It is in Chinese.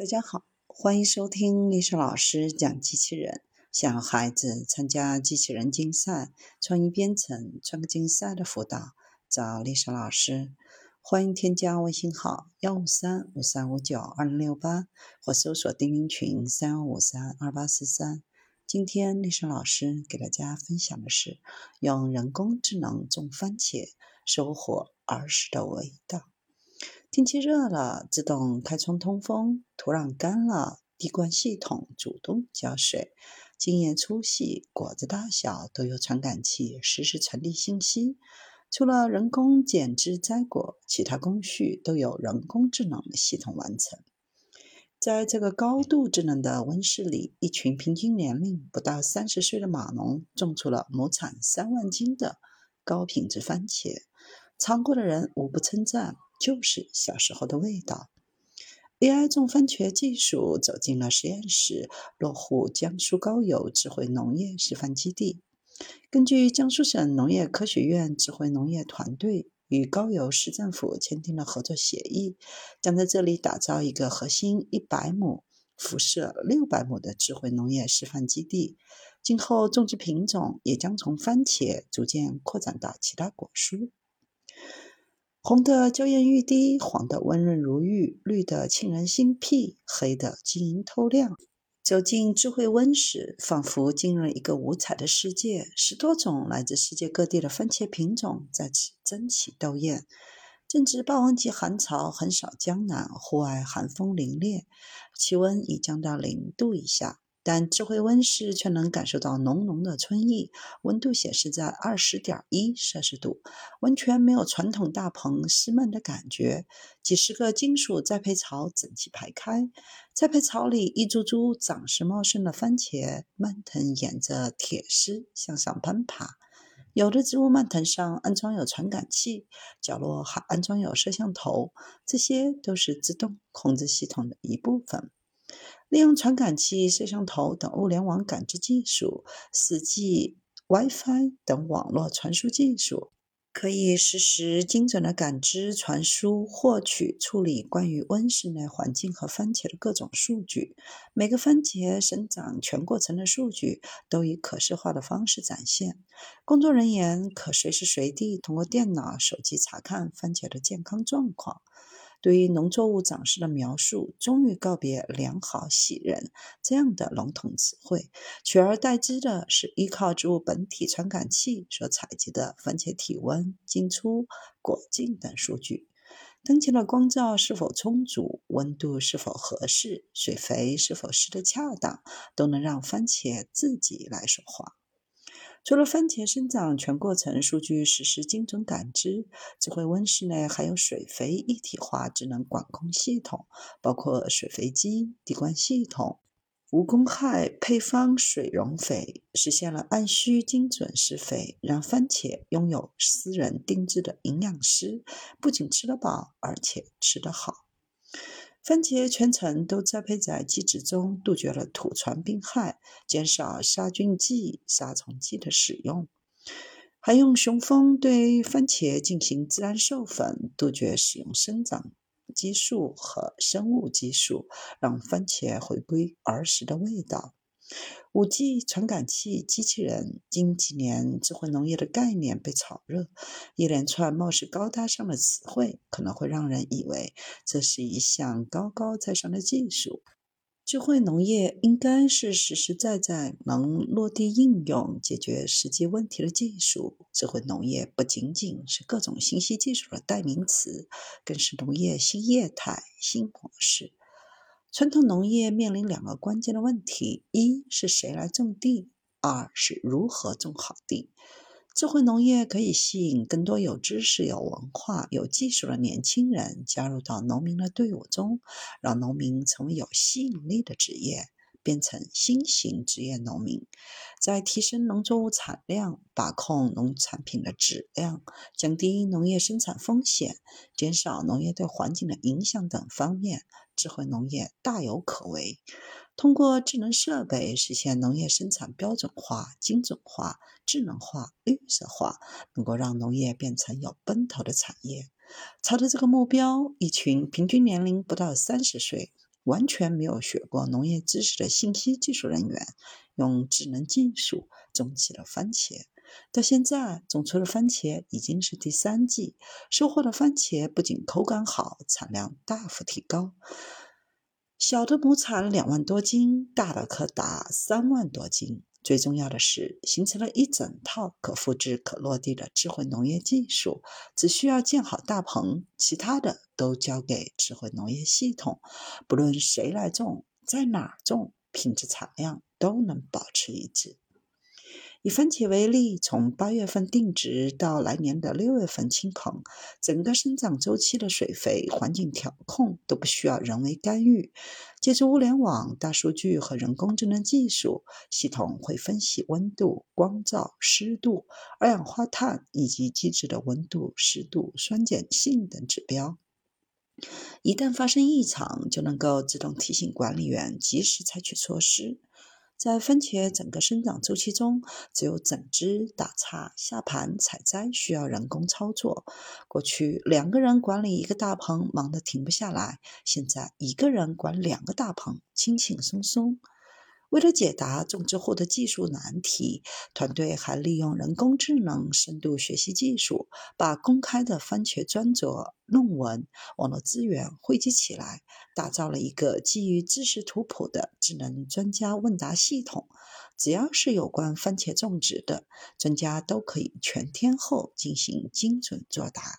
大家好，欢迎收听丽莎老师讲机器人。想要孩子参加机器人竞赛、创意编程、创客竞赛的辅导，找丽莎老师。欢迎添加微信号幺五三五三五九二零六八，或搜索钉钉群三幺五三二八四三。今天丽莎老师给大家分享的是用人工智能种番茄，收获儿时的味道。天气热了，自动开窗通风；土壤干了，滴灌系统主动浇水。茎叶粗细、果子大小都有传感器实时传递信息。除了人工剪枝摘果，其他工序都由人工智能系统完成。在这个高度智能的温室里，一群平均年龄不到三十岁的码农种出了亩产三万斤的高品质番茄。尝过的人无不称赞。就是小时候的味道。AI 种番茄技术走进了实验室，落户江苏高邮智慧农业示范基地。根据江苏省农业科学院智慧农业团队与高邮市政府签订了合作协议，将在这里打造一个核心一百亩、辐射六百亩的智慧农业示范基地。今后种植品种也将从番茄逐渐扩展到其他果蔬。红的娇艳欲滴，黄的温润如玉，绿的沁人心脾，黑的晶莹透亮。走进智慧温室，仿佛进入了一个五彩的世界。十多种来自世界各地的番茄品种在此争奇斗艳。正值霸王级寒潮横扫江南，户外寒风凛冽，气温已降到零度以下。但智慧温室却能感受到浓浓的春意，温度显示在二十点一摄氏度，完全没有传统大棚湿闷的感觉。几十个金属栽培槽整齐排开，栽培槽里一株株长势茂盛的番茄蔓藤沿着铁丝向上攀爬，有的植物蔓藤上安装有传感器，角落还安装有摄像头，这些都是自动控制系统的一部分。利用传感器、摄像头等物联网感知技术、四 G、WiFi 等网络传输技术，可以实时精准的感知、传输、获取、处理关于温室内环境和番茄的各种数据。每个番茄生长全过程的数据都以可视化的方式展现。工作人员可随时随地通过电脑、手机查看番茄的健康状况。对于农作物长势的描述，终于告别“良好喜人”这样的笼统词汇，取而代之的是依靠植物本体传感器所采集的番茄体温、茎粗、果径等数据。当前的光照是否充足、温度是否合适、水肥是否施得恰当，都能让番茄自己来说话。除了番茄生长全过程数据实时精准感知，智慧温室内还有水肥一体化智能管控系统，包括水肥机、滴灌系统、无公害配方水溶肥，实现了按需精准施肥，让番茄拥有私人定制的营养师，不仅吃得饱，而且吃得好。番茄全程都栽培在基质中，杜绝了土传病害，减少杀菌剂、杀虫剂的使用，还用雄蜂对番茄进行自然授粉，杜绝使用生长激素和生物激素，让番茄回归儿时的味道。五 G 传感器机器人，近几年智慧农业的概念被炒热，一连串貌似高大上的词汇，可能会让人以为这是一项高高在上的技术。智慧农业应该是实实在在能落地应用、解决实际问题的技术。智慧农业不仅仅是各种信息技术的代名词，更是农业新业态、新模式。传统农业面临两个关键的问题：一是谁来种地，二是如何种好地。智慧农业可以吸引更多有知识、有文化、有技术的年轻人加入到农民的队伍中，让农民成为有吸引力的职业。变成新型职业农民，在提升农作物产量、把控农产品的质量、降低农业生产风险、减少农业对环境的影响等方面，智慧农业大有可为。通过智能设备实现农业生产标准化、精准化、智能化、绿色化，能够让农业变成有奔头的产业。朝着这个目标，一群平均年龄不到三十岁。完全没有学过农业知识的信息技术人员，用智能技术种起了番茄。到现在，种出的番茄已经是第三季，收获的番茄不仅口感好，产量大幅提高。小的亩产两万多斤，大的可达三万多斤。最重要的是，形成了一整套可复制、可落地的智慧农业技术。只需要建好大棚，其他的都交给智慧农业系统。不论谁来种，在哪儿种，品质、产量都能保持一致。以番茄为例，从八月份定植到来年的六月份清棚，整个生长周期的水肥、环境调控都不需要人为干预。借助物联网、大数据和人工智能技术，系统会分析温度、光照、湿度、二氧化碳以及基质的温度、湿度、酸碱性等指标。一旦发生异常，就能够自动提醒管理员及时采取措施。在番茄整个生长周期中，只有整枝、打叉、下盘、采摘需要人工操作。过去两个人管理一个大棚，忙得停不下来；现在一个人管两个大棚，轻轻松松。为了解答种植户的技术难题，团队还利用人工智能深度学习技术，把公开的番茄专着、论文、网络资源汇集起来，打造了一个基于知识图谱的智能专家问答系统。只要是有关番茄种植的专家，都可以全天候进行精准作答。